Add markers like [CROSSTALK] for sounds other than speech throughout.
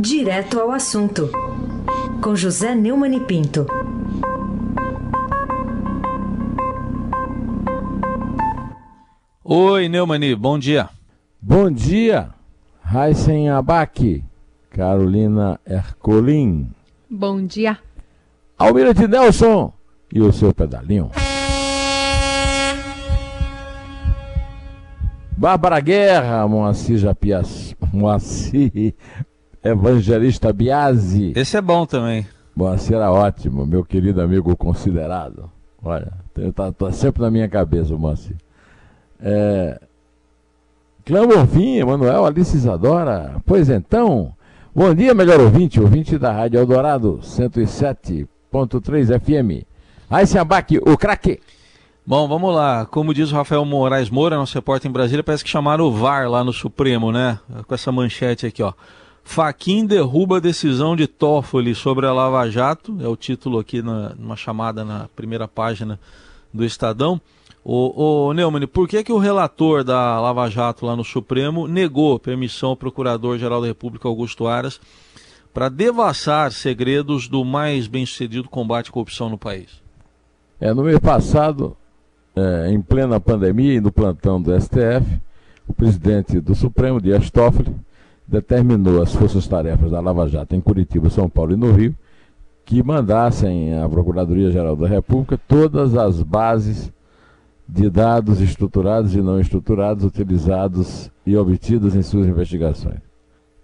Direto ao assunto, com José Neumann e Pinto. Oi, Neumani, bom dia. Bom dia, Raisen Abac, Carolina Ercolim. Bom dia. Almirante Nelson e o seu pedalinho. Bárbara Guerra, Moacir Japias, Moacir Evangelista Biasi. Esse é bom também. Moacir era ótimo, meu querido amigo considerado. Olha, tá, tá sempre na minha cabeça o Moacir. É... Clã Emanuel, Alice Isadora. Pois então, bom dia, melhor ouvinte, ouvinte da Rádio Eldorado 107.3 FM. Aí se abaque, o craque. Bom, vamos lá. Como diz o Rafael Moraes Moura, nosso repórter em Brasília, parece que chamaram o VAR lá no Supremo, né? Com essa manchete aqui, ó. Faquin derruba a decisão de Toffoli sobre a Lava Jato, é o título aqui na, numa chamada na primeira página do Estadão. O, o Neumann, por que, que o relator da Lava Jato lá no Supremo negou permissão ao Procurador-Geral da República, Augusto Aras, para devassar segredos do mais bem-sucedido combate à corrupção no país? É, no mês passado, é, em plena pandemia e no plantão do STF, o presidente do Supremo, Dias Toffoli, determinou às forças-tarefas da Lava Jato em Curitiba, São Paulo e no Rio que mandassem à Procuradoria-Geral da República todas as bases de dados estruturados e não estruturados utilizados e obtidos em suas investigações.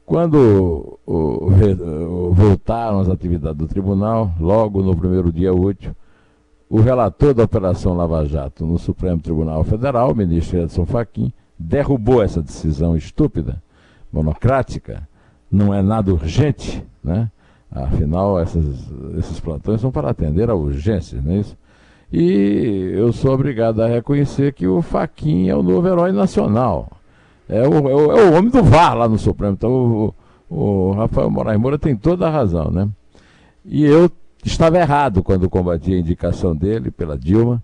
Quando o, o, voltaram as atividades do tribunal, logo no primeiro dia útil, o relator da Operação Lava Jato no Supremo Tribunal Federal, o ministro Edson Fachin, derrubou essa decisão estúpida, monocrática, não é nada urgente, né? Afinal, essas, esses plantões são para atender a urgências, não é isso? E eu sou obrigado a reconhecer que o Faquin é o novo herói nacional. É o, é o, é o homem do VAR lá no Supremo. Então o, o Rafael Moraes Moura tem toda a razão, né? E eu estava errado quando combati a indicação dele pela Dilma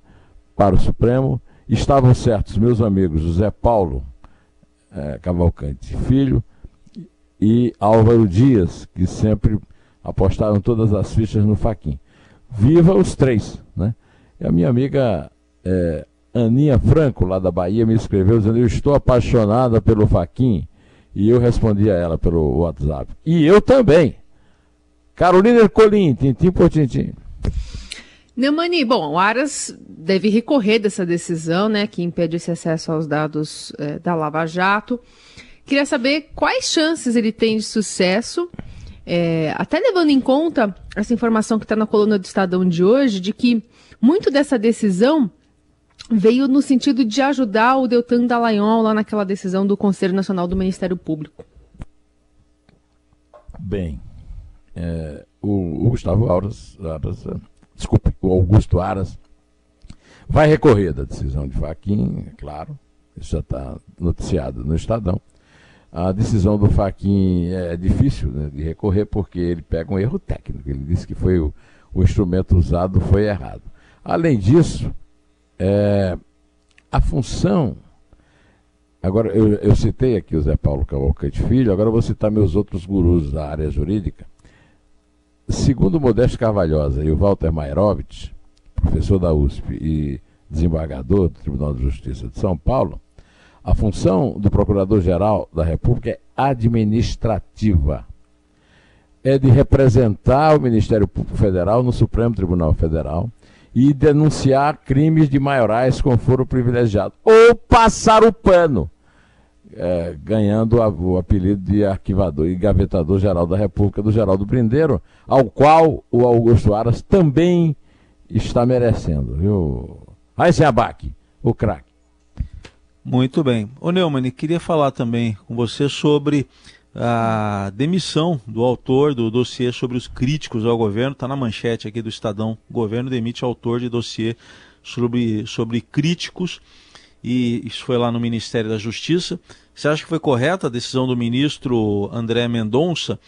para o Supremo. Estavam certos meus amigos José Paulo é, Cavalcante Filho e Álvaro Dias, que sempre apostaram todas as fichas no Faquin. Viva os três, né? E a minha amiga é, Aninha Franco, lá da Bahia, me escreveu dizendo: Eu estou apaixonada pelo Faquin. E eu respondi a ela pelo WhatsApp. E eu também. Carolina Ercolim, tintim por tintim. Neumani, bom, o Aras deve recorrer dessa decisão, né, que impede esse acesso aos dados é, da Lava Jato. Queria saber quais chances ele tem de sucesso, é, até levando em conta essa informação que está na coluna do Estadão de hoje, de que muito dessa decisão veio no sentido de ajudar o Deltan Dallagnol lá naquela decisão do Conselho Nacional do Ministério Público. Bem, é, o, o, Gustavo Aras, Aras, desculpe, o Augusto Aras vai recorrer da decisão de Faquin, é claro, isso já está noticiado no Estadão. A decisão do Faquin é difícil né, de recorrer porque ele pega um erro técnico. Ele disse que foi o, o instrumento usado foi errado. Além disso, é, a função. Agora, eu, eu, citei aqui o Zé Paulo Cavalcante Filho, agora vou citar meus outros gurus da área jurídica. Segundo Modesto Carvalhosa e o Walter Mairovitch, professor da USP e desembargador do Tribunal de Justiça de São Paulo, a função do Procurador-Geral da República é administrativa. É de representar o Ministério Público Federal no Supremo Tribunal Federal e denunciar crimes de maiorais com foro privilegiado. Ou passar o pano, é, ganhando o apelido de arquivador e gavetador geral da República do Geraldo Brindeiro, ao qual o Augusto Aras também está merecendo, viu? Se abaque, o craque. Muito bem. Ô Neumann, queria falar também com você sobre a demissão do autor do dossiê sobre os críticos ao governo. Está na manchete aqui do Estadão. O governo demite autor de dossiê sobre, sobre críticos. E isso foi lá no Ministério da Justiça. Você acha que foi correta a decisão do ministro André Mendonça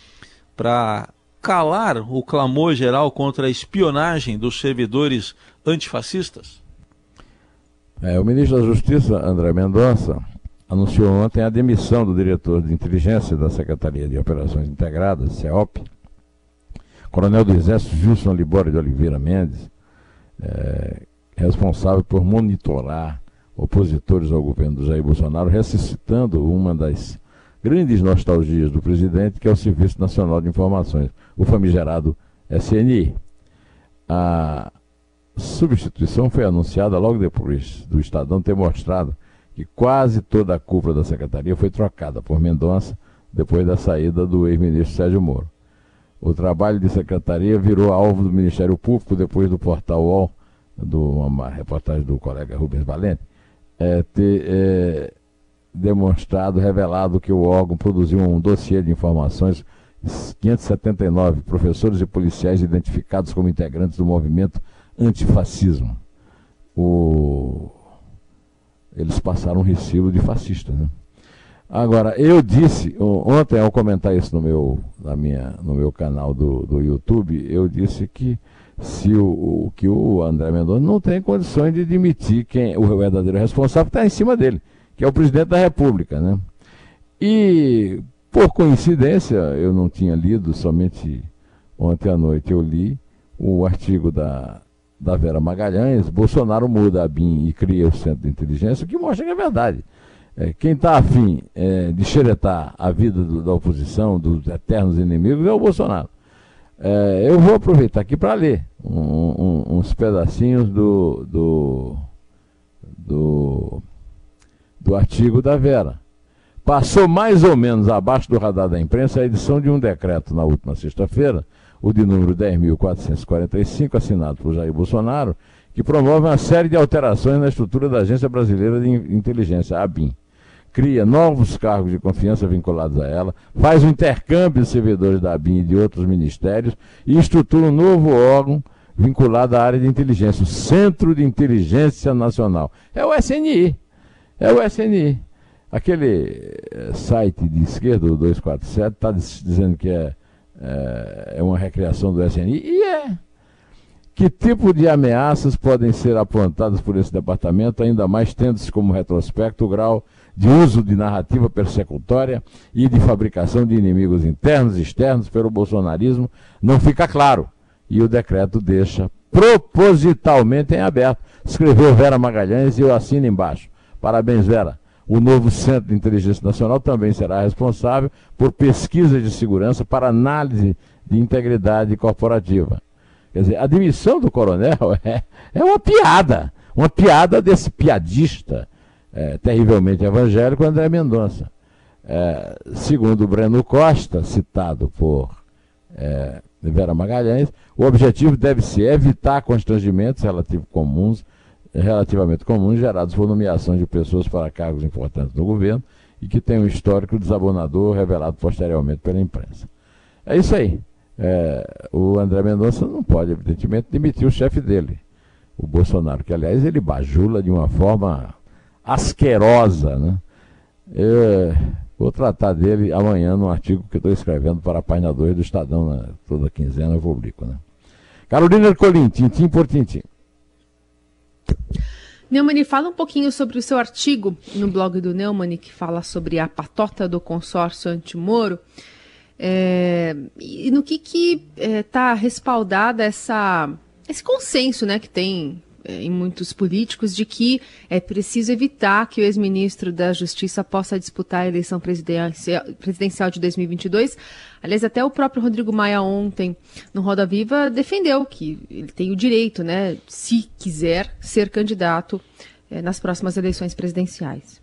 para calar o clamor geral contra a espionagem dos servidores antifascistas? É, o ministro da Justiça, André Mendonça, anunciou ontem a demissão do diretor de inteligência da Secretaria de Operações Integradas, CEOP, Coronel do Exército Gilson Libório de Oliveira Mendes, é, responsável por monitorar opositores ao governo do Jair Bolsonaro, ressuscitando uma das grandes nostalgias do presidente, que é o Serviço Nacional de Informações, o famigerado SNI. A substituição foi anunciada logo depois do Estadão ter mostrado que quase toda a cúpula da secretaria foi trocada por Mendonça depois da saída do ex-ministro Sérgio Moro. O trabalho de secretaria virou alvo do Ministério Público depois do portal UOL, de uma reportagem do colega Rubens Valente, é, ter é, demonstrado, revelado que o órgão produziu um dossiê de informações 579 professores e policiais identificados como integrantes do movimento antifascismo. O... Eles passaram um recibo de fascista, né? Agora, eu disse, ontem ao comentar isso no meu, na minha, no meu canal do, do YouTube, eu disse que se o, o que o André Mendonça não tem condições de demitir quem o verdadeiro responsável está em cima dele, que é o presidente da República, né? E por coincidência, eu não tinha lido, somente ontem à noite eu li o artigo da, da Vera Magalhães, Bolsonaro muda a BIM e cria o Centro de Inteligência, o que mostra que é verdade. É, quem está afim é, de xeretar a vida do, da oposição, dos eternos inimigos, é o Bolsonaro. É, eu vou aproveitar aqui para ler um, uns pedacinhos do, do, do, do artigo da Vera. Passou mais ou menos abaixo do radar da imprensa a edição de um decreto na última sexta-feira, o de número 10.445, assinado por Jair Bolsonaro, que promove uma série de alterações na estrutura da Agência Brasileira de Inteligência, a ABIN cria novos cargos de confiança vinculados a ela, faz o um intercâmbio de servidores da ABIN e de outros ministérios e estrutura um novo órgão vinculado à área de inteligência, o Centro de Inteligência Nacional. É o SNI. É o SNI. Aquele eh, site de esquerda, o 247, está dizendo que é, é, é uma recriação do SNI, e é. Que tipo de ameaças podem ser apontadas por esse departamento, ainda mais tendo-se como retrospecto o grau de uso de narrativa persecutória e de fabricação de inimigos internos e externos pelo bolsonarismo, não fica claro. E o decreto deixa propositalmente em aberto. Escreveu Vera Magalhães e eu assino embaixo. Parabéns, Vera. O novo Centro de Inteligência Nacional também será responsável por pesquisa de segurança para análise de integridade corporativa. Quer dizer, a demissão do coronel [LAUGHS] é, é uma piada. Uma piada desse piadista é, terrivelmente evangélico, André Mendonça. É, segundo Breno Costa, citado por é, Vera Magalhães, o objetivo deve ser evitar constrangimentos comuns, relativamente comuns gerados por nomeação de pessoas para cargos importantes no governo e que tem um histórico desabonador revelado posteriormente pela imprensa. É isso aí. É, o André Mendonça não pode, evidentemente, demitir o chefe dele, o Bolsonaro, que, aliás, ele bajula de uma forma asquerosa. Né? Eu vou tratar dele amanhã no artigo que estou escrevendo para a página 2 do Estadão, né? toda quinzena eu publico. Né? Carolina Ercolim, tintim por tintim. Neumann, fala um pouquinho sobre o seu artigo no blog do Neumann, que fala sobre a patota do consórcio antimoro. É, e no que está é, tá respaldada essa, esse consenso né, que tem é, em muitos políticos de que é preciso evitar que o ex-ministro da Justiça possa disputar a eleição presidencial, presidencial de 2022. Aliás, até o próprio Rodrigo Maia ontem, no Roda Viva, defendeu que ele tem o direito, né, se quiser, ser candidato é, nas próximas eleições presidenciais.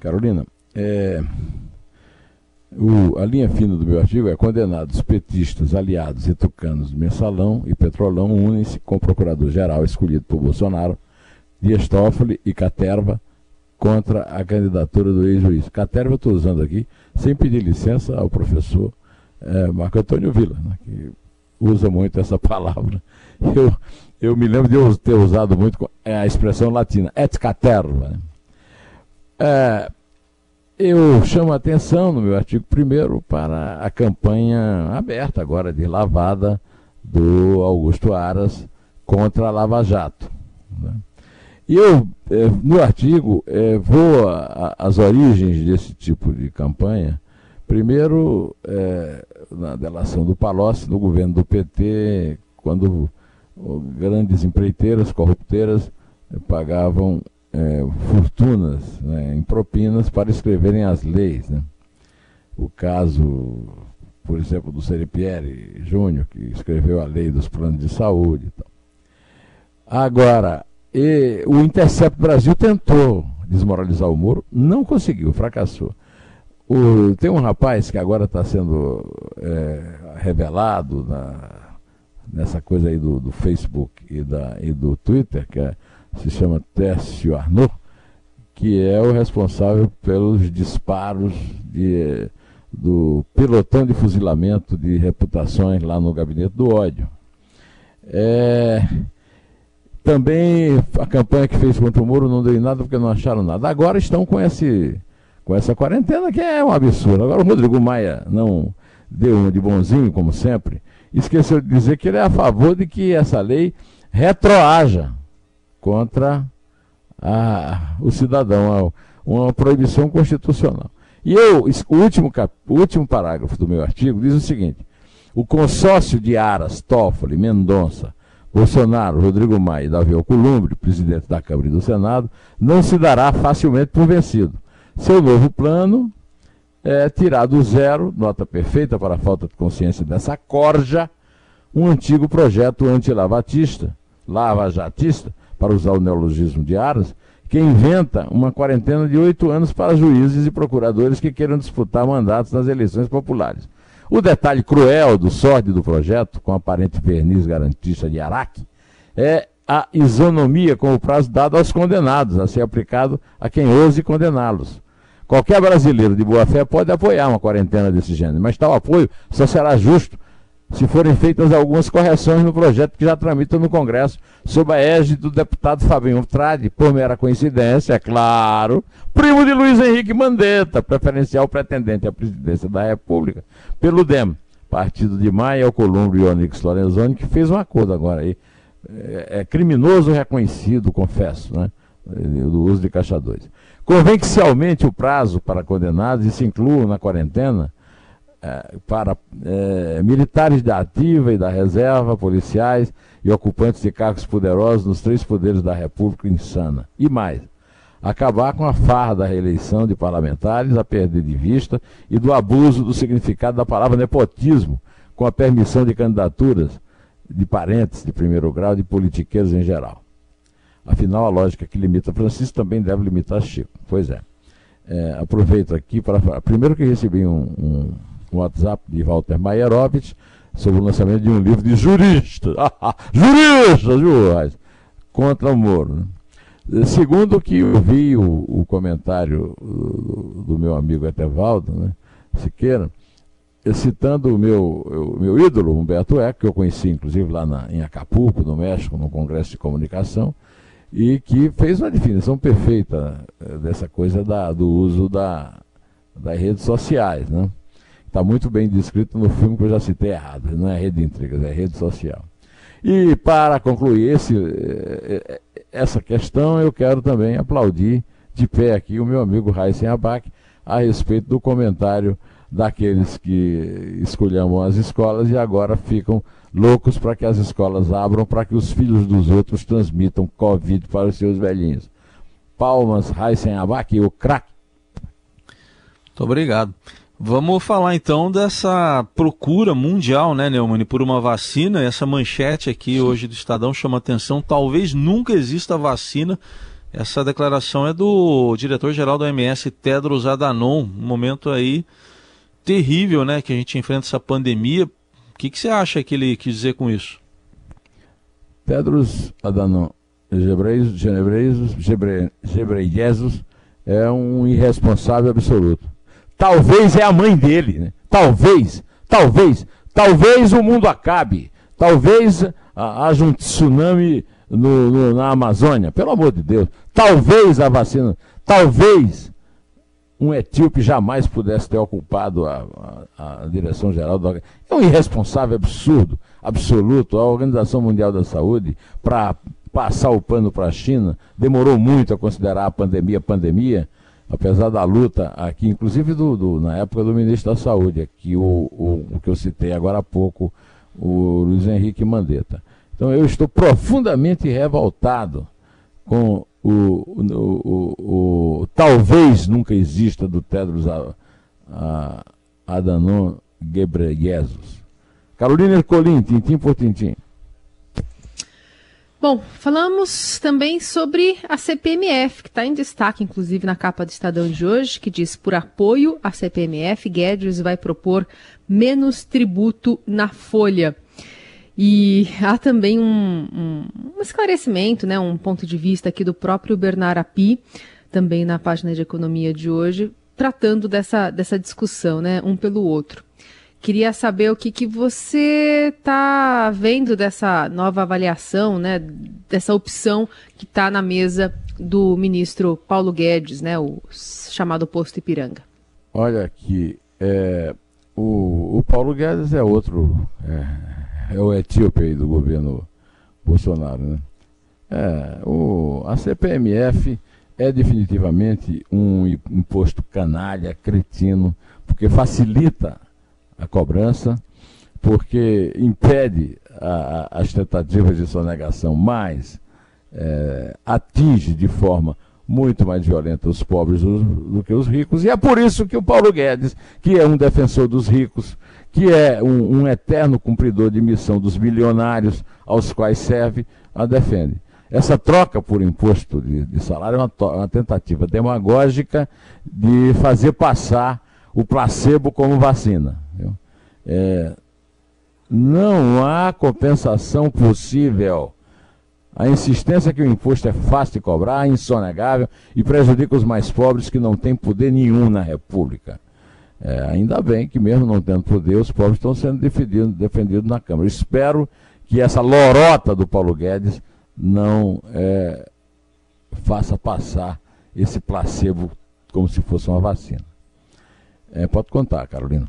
Carolina, é, o, a linha fina do meu artigo é condenados petistas, aliados e tucanos do Mensalão e Petrolão unem-se com o procurador-geral escolhido por Bolsonaro, Dias Toffoli e Caterva contra a candidatura do ex-juiz. Caterva eu estou usando aqui sem pedir licença ao professor é, Marco Antônio Vila, né, que usa muito essa [LAUGHS] palavra. Eu, eu me lembro de eu ter usado muito a expressão latina, et caterva. Né? É, eu chamo a atenção no meu artigo primeiro para a campanha aberta agora de lavada do Augusto Aras contra a Lava Jato. Né? E eu, é, no artigo, é, vou às origens desse tipo de campanha. Primeiro, é, na delação do Palocci, no governo do PT, quando grandes empreiteiras corrupteiras eh, pagavam é, fortunas né, em propinas para escreverem as leis. Né? O caso, por exemplo, do Seripieri Júnior, que escreveu a lei dos planos de saúde. Então. Agora, e, o Intercept Brasil tentou desmoralizar o Moro, não conseguiu, fracassou. O, tem um rapaz que agora está sendo é, revelado na, nessa coisa aí do, do Facebook e, da, e do Twitter, que é, se chama Técio Arnaud, que é o responsável pelos disparos de, do pelotão de fuzilamento de reputações lá no gabinete do ódio. É, também a campanha que fez contra o Moro não deu em nada porque não acharam nada. Agora estão com, esse, com essa quarentena que é um absurdo. Agora o Rodrigo Maia não deu um de bonzinho, como sempre, esqueceu de dizer que ele é a favor de que essa lei retroaja contra a, o cidadão, uma proibição constitucional. E eu, o último, cap, último parágrafo do meu artigo diz o seguinte: o consórcio de Aras, Toffoli, Mendonça, Bolsonaro, Rodrigo Maia e Davi Alcolumbre, presidente da Câmara e do Senado, não se dará facilmente por vencido. Seu novo plano é, tirar do zero, nota perfeita para a falta de consciência dessa corja, um antigo projeto anti-lavatista, lava-jatista, para usar o neologismo de Aras, que inventa uma quarentena de oito anos para juízes e procuradores que queiram disputar mandatos nas eleições populares. O detalhe cruel do sorte do projeto, com aparente verniz garantista de Araque, é a isonomia com o prazo dado aos condenados, a ser aplicado a quem ouse condená-los. Qualquer brasileiro de boa fé pode apoiar uma quarentena desse gênero, mas tal apoio só será justo se forem feitas algumas correções no projeto que já tramita no Congresso, sob a égide do deputado Fabinho Trade, por mera coincidência, é claro, primo de Luiz Henrique Mandetta, preferencial pretendente à presidência da República, pelo DEM, partido de Maia, Alcolumbre e Onyx Lorenzoni, que fez um acordo agora aí. É, é criminoso reconhecido, confesso, né? do uso de caixa 2. Convém que se aumente o prazo para condenados e se incluam na quarentena é, para é, militares da ativa e da reserva, policiais e ocupantes de cargos poderosos nos três poderes da República insana. E mais, acabar com a farra da reeleição de parlamentares, a perder de vista e do abuso do significado da palavra nepotismo, com a permissão de candidaturas de parentes de primeiro grau de politiqueiros em geral. Afinal, a lógica que limita Francisco também deve limitar Chico. Pois é. é aproveito aqui para. Primeiro que recebi um, um, um WhatsApp de Walter Maierovitch sobre o lançamento de um livro de juristas. [LAUGHS] juristas, viu, Contra o Moro. Né? Segundo que eu vi o, o comentário do, do, meu amigo Etevaldo, né, Siqueira, citando o meu, o meu ídolo, Humberto Eco, que eu conheci inclusive lá na, em Acapulco, no México, no Congresso de Comunicação, e que fez uma definição perfeita eh, dessa coisa da, do uso da, das redes sociais. Né? Está muito bem descrito no filme que eu já citei errado, não é rede de intrigas, é rede social. E para concluir esse, eh, eh, essa questão, eu quero também aplaudir de pé aqui o meu amigo Raíssen Abac a respeito do comentário daqueles que escolham as escolas e agora ficam loucos para que as escolas abram, para que os filhos dos outros transmitam Covid para os seus velhinhos. Palmas, Raíssen Abac, o craque. Muito obrigado. Vamos falar então dessa procura mundial, né, Neumann, por uma vacina. Essa manchete aqui hoje do Estadão chama atenção. Talvez nunca exista vacina. Essa declaração é do diretor-geral da OMS, Tedros Adhanom. Um momento aí terrível, né, que a gente enfrenta essa pandemia que, que você acha que ele quis dizer com isso? Tedros Adhanom Ghebreyesus é um irresponsável absoluto. Talvez é a mãe dele, né? Talvez, talvez, talvez o mundo acabe. Talvez haja um tsunami no, no, na Amazônia. Pelo amor de Deus. Talvez a vacina, talvez um etíope jamais pudesse ter ocupado a, a, a direção geral da É um irresponsável absurdo, absoluto. A Organização Mundial da Saúde, para passar o pano para a China, demorou muito a considerar a pandemia pandemia, apesar da luta aqui, inclusive do, do, na época do ministro da Saúde, aqui o, o, o, que eu citei agora há pouco, o Luiz Henrique Mandetta. Então eu estou profundamente revoltado com o, o, o talvez nunca exista do Tedros Adhanom Ghebreyesus. Carolina Ercolim, tintim por tintim. Bom, falamos também sobre a CPMF, que está em destaque, inclusive, na capa do Estadão de hoje, que diz: por apoio à CPMF, Guedes vai propor menos tributo na folha. E há também um, um, um, esclarecimento, né, um ponto de vista aqui do próprio Bernard Api, também na página de economia de hoje, tratando dessa, dessa discussão, né, um pelo outro. Queria saber o que, que você está vendo dessa nova avaliação, né, dessa opção que está na mesa do ministro Paulo Guedes, né, o chamado posto Ipiranga. Olha aqui, é, o, o, Paulo Guedes é outro, é, é o etíope do governo Bolsonaro, né? É, o, a CPMF é definitivamente um imposto canalha, cretino, porque facilita a cobrança, porque impede a, a, as tentativas de sonegação, mas é, atinge de forma muito mais violenta os pobres do, do, que os ricos. E é por isso que o Paulo Guedes, que é um defensor dos ricos, que é um, um eterno cumpridor de missão dos bilionários aos quais serve, a defende. Essa troca por imposto de, de salário é uma, uma, tentativa demagógica de fazer passar o placebo como vacina. É, não há compensação possível. A insistência que o imposto é fácil de cobrar, insonegável e prejudica os mais pobres que não têm poder nenhum na República. É, ainda bem que, mesmo não tendo poder, os pobres estão sendo defendidos, na Câmara. Espero que essa lorota do Paulo Guedes não é, faça passar esse placebo como se fosse uma vacina. É, pode contar, Carolina.